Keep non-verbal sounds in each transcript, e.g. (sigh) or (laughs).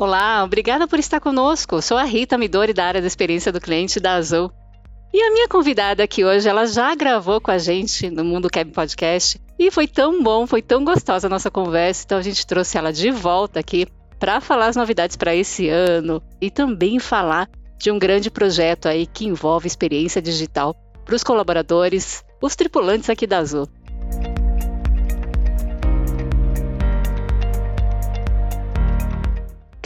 Olá, obrigada por estar conosco. Sou a Rita Midori da área da experiência do cliente da Azul. E a minha convidada aqui hoje, ela já gravou com a gente no Mundo Cab Podcast e foi tão bom, foi tão gostosa a nossa conversa, então a gente trouxe ela de volta aqui para falar as novidades para esse ano e também falar de um grande projeto aí que envolve experiência digital para os colaboradores, os tripulantes aqui da Azul.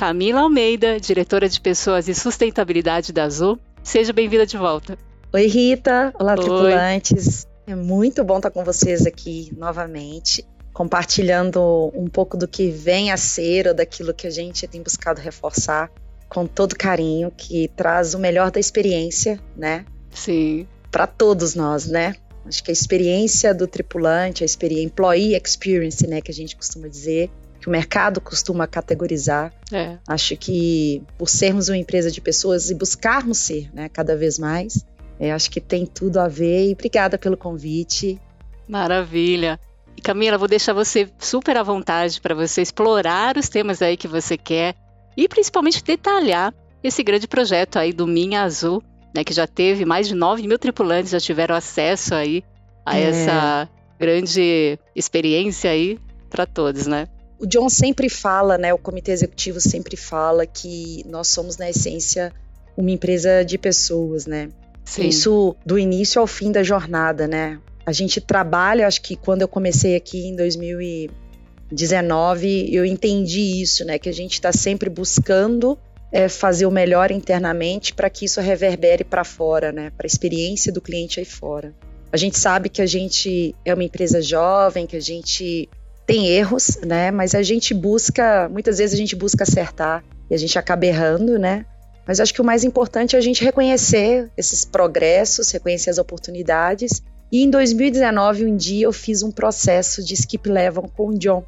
Camila Almeida, diretora de Pessoas e Sustentabilidade da Azul. Seja bem-vinda de volta. Oi, Rita. Olá, Oi. tripulantes. É muito bom estar com vocês aqui novamente, compartilhando um pouco do que vem a ser ou daquilo que a gente tem buscado reforçar com todo carinho, que traz o melhor da experiência, né? Sim. Para todos nós, né? Acho que a experiência do tripulante, a experiência, employee experience, né, que a gente costuma dizer, que o mercado costuma categorizar. É. Acho que por sermos uma empresa de pessoas e buscarmos ser, né, cada vez mais, é, acho que tem tudo a ver. E obrigada pelo convite. Maravilha. E Camila, vou deixar você super à vontade para você explorar os temas aí que você quer e principalmente detalhar esse grande projeto aí do Minha Azul, né, que já teve mais de 9 mil tripulantes já tiveram acesso aí a é. essa grande experiência aí para todos, né? O John sempre fala, né, o comitê executivo sempre fala que nós somos, na essência, uma empresa de pessoas, né? Sim. Isso do início ao fim da jornada, né? A gente trabalha, acho que quando eu comecei aqui em 2019, eu entendi isso, né? Que a gente está sempre buscando é, fazer o melhor internamente para que isso reverbere para fora, né? Para a experiência do cliente aí fora. A gente sabe que a gente é uma empresa jovem, que a gente tem erros, né? Mas a gente busca, muitas vezes a gente busca acertar e a gente acaba errando, né? Mas acho que o mais importante é a gente reconhecer esses progressos, reconhecer as oportunidades. E em 2019, um dia eu fiz um processo de skip level com o John.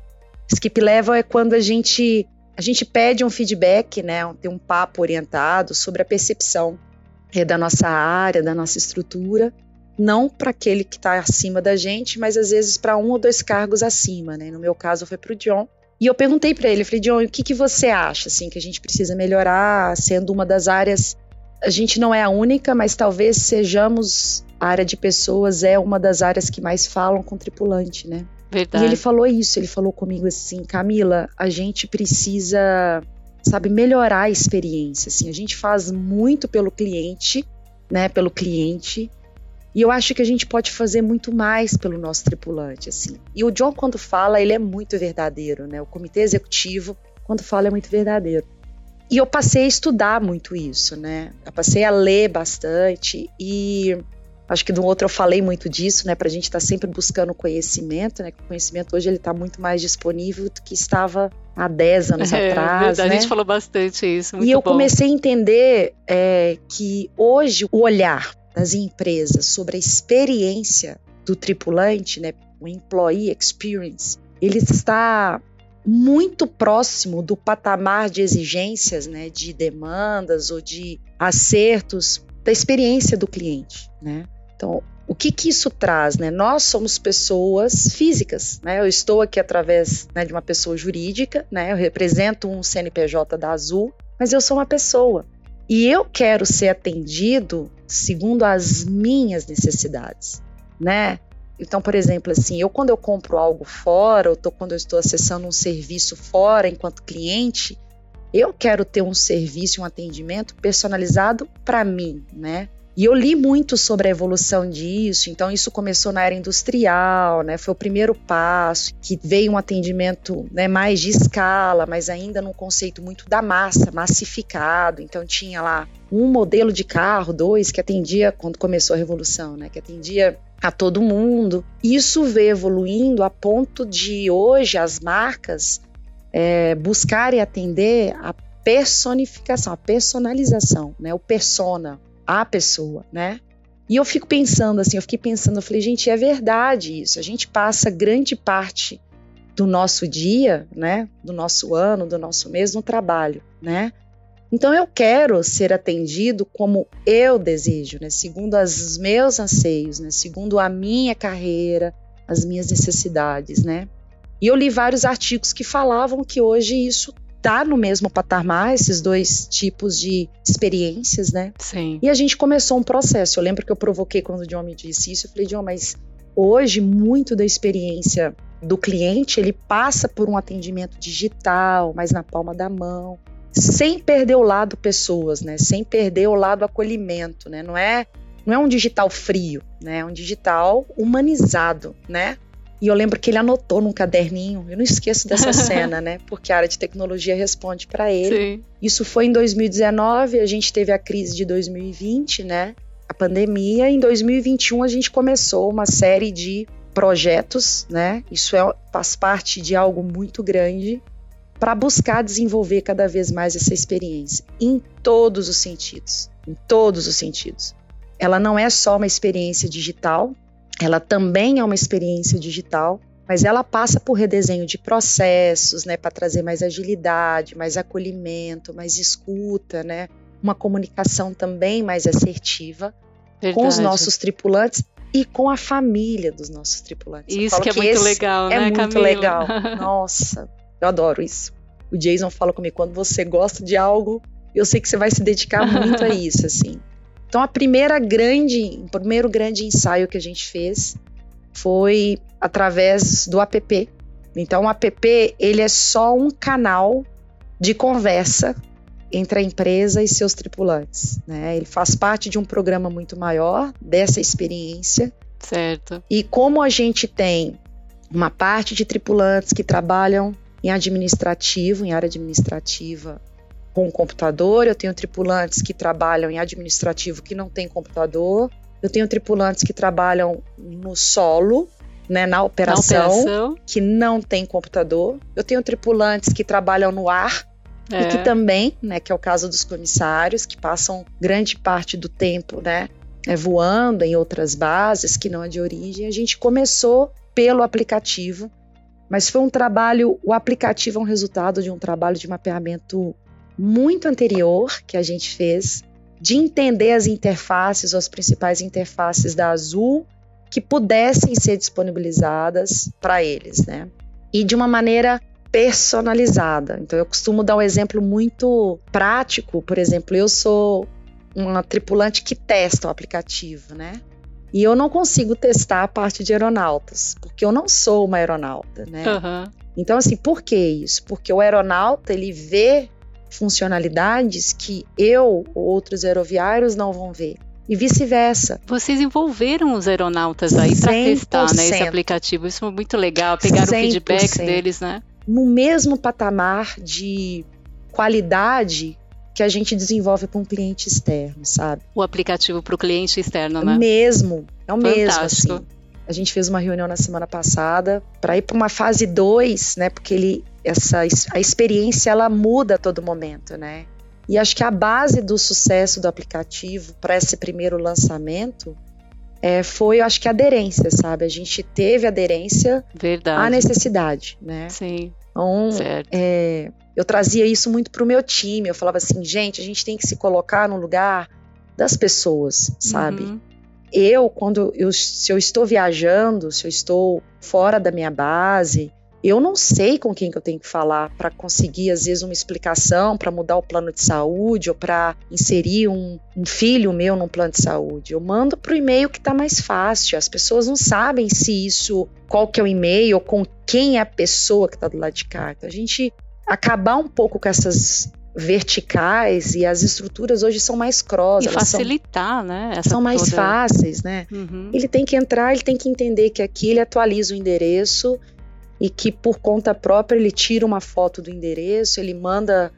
Skip level é quando a gente a gente pede um feedback, né? Tem um papo orientado sobre a percepção é, da nossa área, da nossa estrutura não para aquele que está acima da gente, mas às vezes para um ou dois cargos acima, né? No meu caso foi para o John. E eu perguntei para ele, falei, John, o que, que você acha, assim, que a gente precisa melhorar, sendo uma das áreas, a gente não é a única, mas talvez sejamos, a área de pessoas é uma das áreas que mais falam com tripulante, né? Verdade. E ele falou isso, ele falou comigo assim, Camila, a gente precisa, sabe, melhorar a experiência, assim, a gente faz muito pelo cliente, né, pelo cliente, e eu acho que a gente pode fazer muito mais pelo nosso tripulante, assim. E o John, quando fala, ele é muito verdadeiro, né? O comitê executivo, quando fala, é muito verdadeiro. E eu passei a estudar muito isso, né? Eu passei a ler bastante e acho que do outro eu falei muito disso, né? Para a gente estar tá sempre buscando conhecimento, né? O conhecimento hoje ele está muito mais disponível do que estava há 10 anos é, atrás. Verdade, né? A gente falou bastante isso. e eu bom. comecei a entender é, que hoje o olhar das empresas sobre a experiência do tripulante, né, o employee experience, ele está muito próximo do patamar de exigências, né, de demandas ou de acertos da experiência do cliente, né? Então, o que que isso traz, né? Nós somos pessoas físicas, né? Eu estou aqui através né, de uma pessoa jurídica, né? Eu represento um CNPJ da Azul, mas eu sou uma pessoa e eu quero ser atendido segundo as minhas necessidades, né? Então, por exemplo, assim, eu quando eu compro algo fora, ou tô, quando eu estou acessando um serviço fora enquanto cliente, eu quero ter um serviço, um atendimento personalizado para mim, né? E eu li muito sobre a evolução disso, então isso começou na era industrial, né? Foi o primeiro passo, que veio um atendimento né, mais de escala, mas ainda num conceito muito da massa, massificado. Então tinha lá um modelo de carro, dois, que atendia, quando começou a revolução, né? Que atendia a todo mundo. Isso veio evoluindo a ponto de hoje as marcas é, buscarem atender a personificação, a personalização, né? O persona, a pessoa, né? E eu fico pensando assim, eu fiquei pensando, eu falei, gente, é verdade isso. A gente passa grande parte do nosso dia, né, do nosso ano, do nosso mês no trabalho, né? Então eu quero ser atendido como eu desejo, né, segundo os meus anseios, né, segundo a minha carreira, as minhas necessidades, né? E eu li vários artigos que falavam que hoje isso tá no mesmo patamar, esses dois tipos de experiências, né? Sim. E a gente começou um processo. Eu lembro que eu provoquei quando o John me disse isso. Eu falei, John, mas hoje muito da experiência do cliente ele passa por um atendimento digital, mas na palma da mão, sem perder o lado pessoas, né? Sem perder o lado acolhimento, né? Não é não é um digital frio, né? É um digital humanizado, né? E eu lembro que ele anotou num caderninho, eu não esqueço dessa (laughs) cena, né? Porque a área de tecnologia responde para ele. Sim. Isso foi em 2019, a gente teve a crise de 2020, né? A pandemia. Em 2021 a gente começou uma série de projetos, né? Isso é, faz parte de algo muito grande para buscar desenvolver cada vez mais essa experiência em todos os sentidos, em todos os sentidos. Ela não é só uma experiência digital, ela também é uma experiência digital, mas ela passa por redesenho de processos, né, para trazer mais agilidade, mais acolhimento, mais escuta, né, uma comunicação também mais assertiva Verdade. com os nossos tripulantes e com a família dos nossos tripulantes. Isso que é que muito legal, é né, É muito Camila? legal. (laughs) Nossa, eu adoro isso. O Jason fala comigo, quando você gosta de algo, eu sei que você vai se dedicar muito a (laughs) isso, assim. Então, a primeira grande, o primeiro grande ensaio que a gente fez foi através do app. Então, o app ele é só um canal de conversa entre a empresa e seus tripulantes. Né? Ele faz parte de um programa muito maior dessa experiência. Certo. E como a gente tem uma parte de tripulantes que trabalham em administrativo, em área administrativa com computador, eu tenho tripulantes que trabalham em administrativo que não tem computador, eu tenho tripulantes que trabalham no solo, né, na operação, na operação. que não tem computador, eu tenho tripulantes que trabalham no ar, é. e que também, né, que é o caso dos comissários, que passam grande parte do tempo, né, é, voando em outras bases que não é de origem. A gente começou pelo aplicativo, mas foi um trabalho, o aplicativo é um resultado de um trabalho de mapeamento muito anterior que a gente fez, de entender as interfaces, as principais interfaces da Azul que pudessem ser disponibilizadas para eles, né? E de uma maneira personalizada. Então eu costumo dar um exemplo muito prático, por exemplo, eu sou uma tripulante que testa o aplicativo, né? E eu não consigo testar a parte de aeronautas, porque eu não sou uma aeronauta, né? Uhum. Então, assim, por que isso? Porque o aeronauta, ele vê funcionalidades que eu ou outros aeroviários não vão ver. E vice-versa. Vocês envolveram os aeronautas aí para testar né, esse aplicativo. Isso foi muito legal. Pegaram 100%. o feedback deles, né? No mesmo patamar de qualidade que a gente desenvolve para um cliente externo, sabe? O aplicativo para o cliente externo, né? Mesmo, é o Fantástico. mesmo, assim. A gente fez uma reunião na semana passada para ir para uma fase 2, né? Porque ele, essa, a experiência ela muda a todo momento, né? E acho que a base do sucesso do aplicativo para esse primeiro lançamento é, foi, eu acho que, a aderência, sabe? A gente teve aderência Verdade. à necessidade, né? Sim. Então, é, eu trazia isso muito para o meu time. Eu falava assim, gente, a gente tem que se colocar no lugar das pessoas, sabe? Uhum eu, quando eu, se eu estou viajando, se eu estou fora da minha base, eu não sei com quem que eu tenho que falar para conseguir, às vezes, uma explicação para mudar o plano de saúde ou para inserir um, um, filho meu num plano de saúde. Eu mando para o e-mail que está mais fácil. As pessoas não sabem se isso, qual que é o e-mail, ou com quem é a pessoa que está do lado de cá. Então, a gente acabar um pouco com essas verticais e as estruturas hoje são mais cross. E facilitar, são, né? são mais toda... fáceis, né? Uhum. Ele tem que entrar, ele tem que entender que aqui ele atualiza o endereço e que por conta própria ele tira uma foto do endereço, ele manda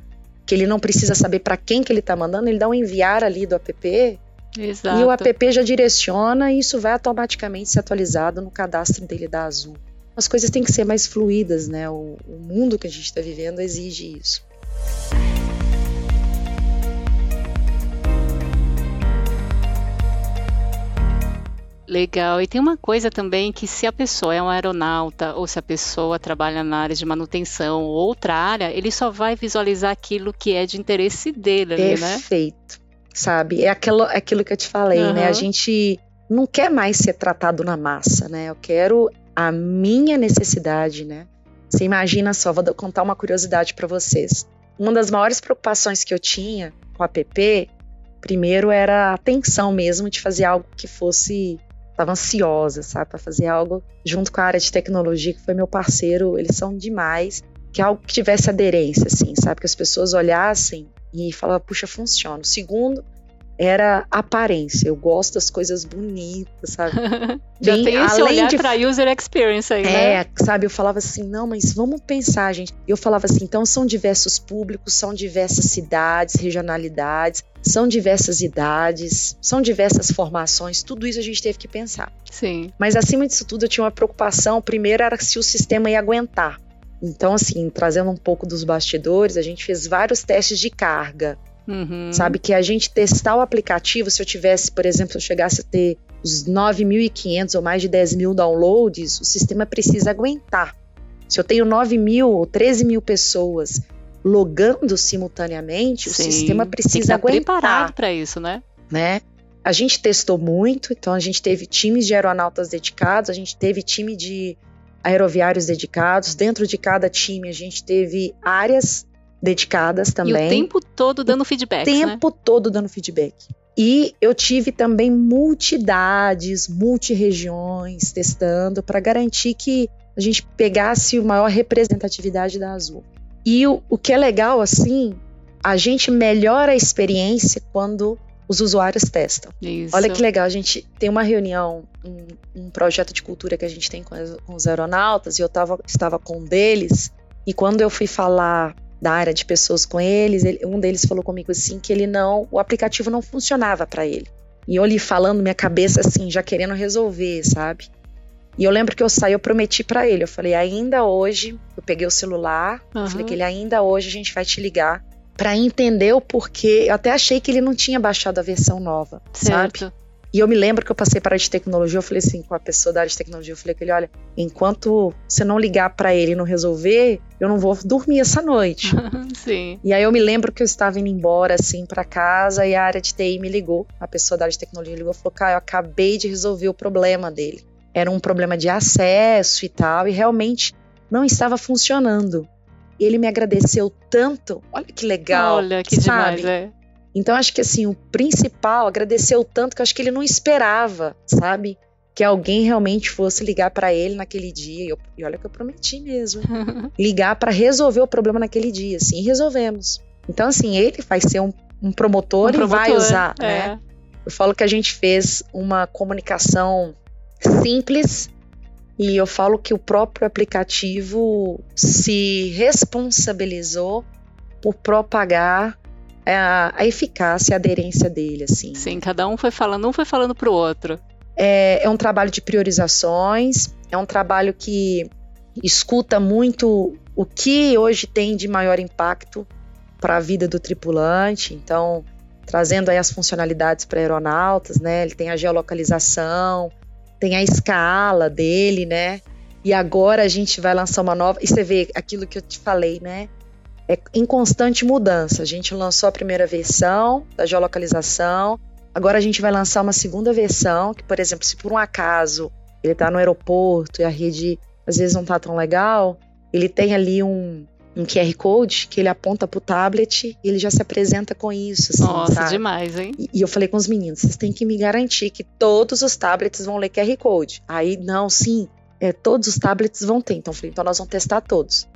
que ele não precisa saber para quem que ele está mandando, ele dá um enviar ali do app Exato. e o app já direciona e isso vai automaticamente ser atualizado no cadastro dele da Azul. As coisas têm que ser mais fluídas, né? O, o mundo que a gente está vivendo exige isso. Legal. E tem uma coisa também que se a pessoa é um aeronauta ou se a pessoa trabalha na área de manutenção ou outra área, ele só vai visualizar aquilo que é de interesse dele ali, né? Perfeito. Sabe? É aquilo, é aquilo que eu te falei, uhum. né? A gente não quer mais ser tratado na massa, né? Eu quero a minha necessidade, né? Você imagina só, vou contar uma curiosidade para vocês. Uma das maiores preocupações que eu tinha com a PP, primeiro era a tensão mesmo de fazer algo que fosse estava ansiosa, sabe, para fazer algo junto com a área de tecnologia, que foi meu parceiro, eles são demais, que algo que tivesse aderência, assim, sabe, que as pessoas olhassem e falavam, puxa, funciona. O segundo era aparência. Eu gosto das coisas bonitas, sabe? (laughs) Já Bem, tem esse olhar de... para user experience aí, né? É, sabe? Eu falava assim, não, mas vamos pensar, gente. Eu falava assim, então são diversos públicos, são diversas cidades, regionalidades, são diversas idades, são diversas formações, tudo isso a gente teve que pensar. Sim. Mas acima disso tudo, eu tinha uma preocupação. Primeiro era se o sistema ia aguentar. Então, assim, trazendo um pouco dos bastidores, a gente fez vários testes de carga. Uhum. Sabe? Que a gente testar o aplicativo, se eu tivesse, por exemplo, se eu chegasse a ter os 9.500 ou mais de 10 mil downloads, o sistema precisa aguentar. Se eu tenho 9 mil ou 13 mil pessoas logando simultaneamente, Sim, o sistema precisa tem que aguentar. preparado para isso, né? Né? A gente testou muito, então a gente teve times de aeronautas dedicados, a gente teve time de aeroviários dedicados. Dentro de cada time, a gente teve áreas dedicadas também. E o tempo todo dando feedback. O né? tempo né? todo dando feedback. E eu tive também multidades, multiregiões testando para garantir que a gente pegasse a maior representatividade da Azul. E o, o que é legal, assim, a gente melhora a experiência quando os usuários testam. Isso. Olha que legal, a gente tem uma reunião, um, um projeto de cultura que a gente tem com, as, com os aeronautas, e eu tava, estava com um deles, e quando eu fui falar da área de pessoas com eles, ele, um deles falou comigo assim que ele não, o aplicativo não funcionava para ele. E eu ali falando minha cabeça assim, já querendo resolver, sabe? E eu lembro que eu saí, eu prometi para ele, eu falei, ainda hoje, eu peguei o celular, uhum. eu falei que ele ainda hoje a gente vai te ligar para entender o porquê. Eu até achei que ele não tinha baixado a versão nova, certo. sabe? E eu me lembro que eu passei para a área de tecnologia, eu falei assim, com a pessoa da área de tecnologia, eu falei que ele, olha, enquanto você não ligar para ele e não resolver, eu não vou dormir essa noite. (laughs) Sim. E aí eu me lembro que eu estava indo embora, assim, para casa e a área de TI me ligou, a pessoa da área de tecnologia ligou e falou, cara, eu acabei de resolver o problema dele. Era um problema de acesso e tal, e realmente não estava funcionando. E ele me agradeceu tanto. Olha que legal. Olha que sabe? demais, é. Então acho que assim, o principal agradeceu tanto que acho que ele não esperava, sabe? Que alguém realmente fosse ligar para ele naquele dia. E, eu, e, olha que eu prometi mesmo. (laughs) ligar para resolver o problema naquele dia. Sim, resolvemos. Então, assim, ele vai ser um, um, promotor, um promotor e vai usar, é. né? Eu falo que a gente fez uma comunicação simples e eu falo que o próprio aplicativo se responsabilizou por propagar a, a eficácia, a aderência dele, assim. Sim, cada um foi falando, um foi falando pro outro. É, é um trabalho de priorizações, é um trabalho que escuta muito o que hoje tem de maior impacto para a vida do tripulante. Então, trazendo aí as funcionalidades para aeronautas, né? Ele tem a geolocalização, tem a escala dele, né? E agora a gente vai lançar uma nova. E você vê aquilo que eu te falei, né? É em constante mudança. A gente lançou a primeira versão da geolocalização, agora a gente vai lançar uma segunda versão, que, por exemplo, se por um acaso ele está no aeroporto e a rede às vezes não está tão legal, ele tem ali um, um QR Code que ele aponta para o tablet e ele já se apresenta com isso. Assim, Nossa, sabe? demais, hein? E, e, eu falei com os meninos: vocês têm que me garantir que todos os tablets vão ler QR Code. Aí, não, sim, é, todos os tablets vão ter. Então, eu falei: então nós vamos testar todos.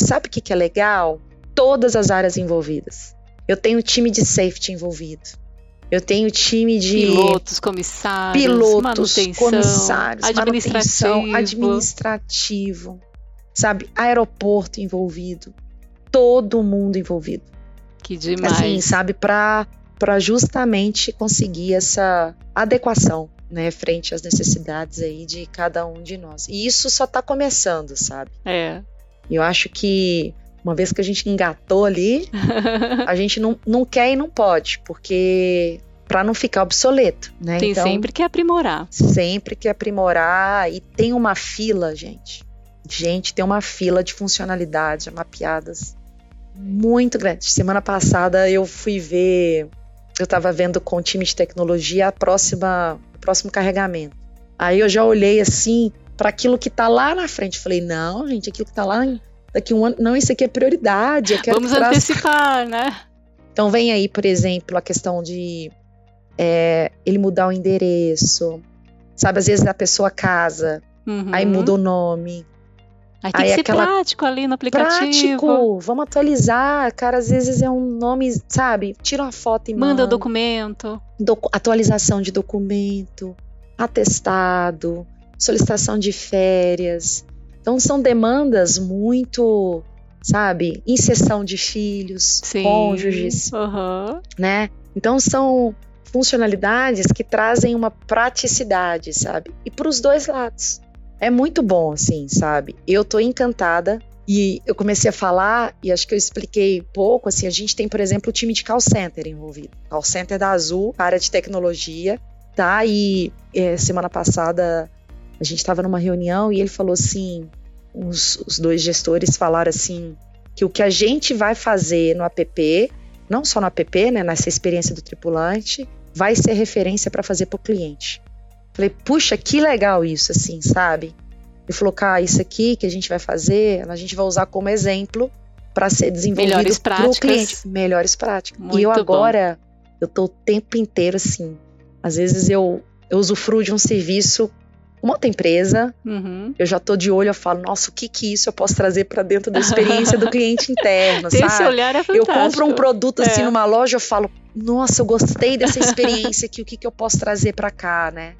E sabe o que, que é legal? Todas as áreas envolvidas. Eu tenho time de safety envolvido. Eu tenho time de pilotos, comissários, pilotos, manutenção, comissários, administrativo. manutenção, administrativo, sabe, aeroporto envolvido, todo mundo envolvido. Que demais. Assim, sabe, para para justamente conseguir essa adequação, né, frente às necessidades aí de cada um de nós. E isso só está começando, sabe? É. Eu acho que uma vez que a gente engatou ali, (laughs) a gente não, não quer e não pode, porque para não ficar obsoleto, né? Tem então, sempre que aprimorar. Sempre que aprimorar e tem uma fila, gente. Gente, tem uma fila de funcionalidades mapeadas muito grande. Semana passada eu fui ver, eu estava vendo com o time de tecnologia a próxima, o próximo carregamento. Aí eu já olhei assim para aquilo que está lá na frente. Falei, não, gente, aquilo que está lá daqui um ano, não, isso aqui é prioridade. Vamos antecipar, né? Então vem aí, por exemplo, a questão de é, ele mudar o endereço. Sabe, às vezes a pessoa casa, uhum. aí muda o nome. Aí tem aí que ser prático ali no aplicativo. Prático, vamos atualizar. Cara, às vezes é um nome, sabe? Tira uma foto e manda. Manda o documento. Docu atualização de documento, atestado, solicitação de férias. Então são demandas muito, sabe? Inserção de filhos, Sim. cônjuges, uhum. né? Então são funcionalidades que trazem uma praticidade, sabe? E para os dois lados. É muito bom, assim, sabe? Eu tô encantada e eu comecei a falar, e acho que eu expliquei pouco, assim, a gente tem, por exemplo, o time de call center envolvido. Call center da Azul, área de tecnologia, tá? E é, semana passada a gente estava numa reunião e ele falou assim, os, os dois gestores falaram assim, que o que a gente vai fazer no app, não só no app, né, nessa experiência do tripulante, vai ser referência para fazer para o cliente. Falei, puxa, que legal isso, assim, sabe? Ele falou, cara, isso aqui que a gente vai fazer, a gente vai usar como exemplo para ser desenvolvido para o cliente. Melhores práticas. Muito e eu agora, bom. eu tô o tempo inteiro assim. Às vezes eu, eu usufruo de um serviço uma outra empresa, uhum. eu já tô de olho, eu falo, nossa, o que que isso eu posso trazer para dentro da experiência do cliente (laughs) interno, sabe? Esse olhar é fantástico. Eu compro um produto assim é. numa loja, eu falo, nossa, eu gostei dessa experiência aqui, o que que eu posso trazer para cá, né?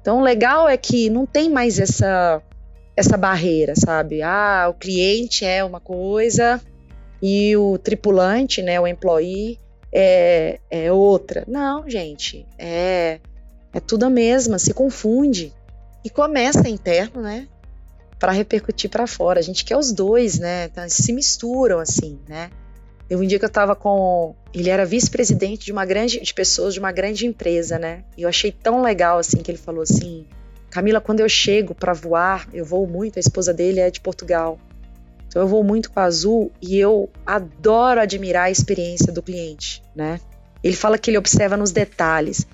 Então, o legal é que não tem mais essa essa barreira, sabe? Ah, o cliente é uma coisa e o tripulante, né, o employee é, é outra. Não, gente, é é tudo a mesma, se confunde e começa interno, né? Para repercutir para fora. A gente quer os dois, né? Então, se misturam assim, né? Eu um dia que eu estava com, ele era vice-presidente de uma grande de pessoas de uma grande empresa, né? E eu achei tão legal assim que ele falou assim: "Camila, quando eu chego para voar, eu vou muito, a esposa dele é de Portugal. Então eu vou muito com a Azul e eu adoro admirar a experiência do cliente, né? Ele fala que ele observa nos detalhes.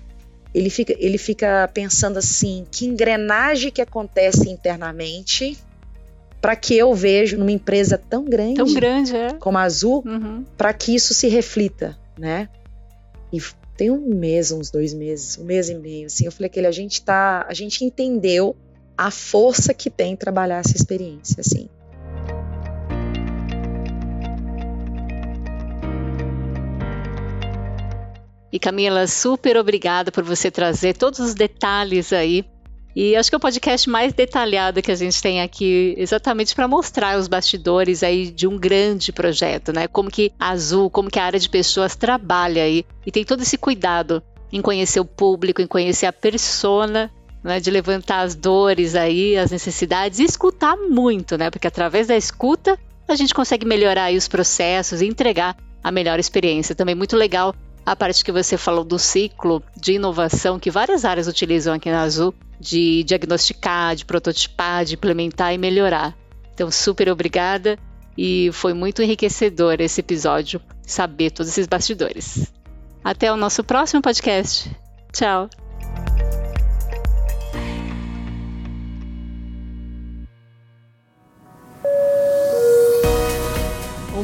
Ele fica, ele fica pensando assim, que engrenagem que acontece internamente para que eu vejo numa empresa tão grande, tão grande é. como a Azul, uhum. para que isso se reflita, né? E tem um mês, uns dois meses, um mês e meio, assim, eu falei que a gente tá, a gente entendeu a força que tem trabalhar essa experiência, assim. E Camila, super obrigada por você trazer todos os detalhes aí e acho que é o podcast mais detalhado que a gente tem aqui, exatamente para mostrar os bastidores aí de um grande projeto, né? Como que a Azul, como que a área de pessoas trabalha aí e tem todo esse cuidado em conhecer o público, em conhecer a persona, né? De levantar as dores aí, as necessidades e escutar muito, né? Porque através da escuta a gente consegue melhorar aí os processos e entregar a melhor experiência. Também muito legal a parte que você falou do ciclo de inovação que várias áreas utilizam aqui na Azul de diagnosticar, de prototipar, de implementar e melhorar. Então, super obrigada e foi muito enriquecedor esse episódio saber todos esses bastidores. Até o nosso próximo podcast. Tchau!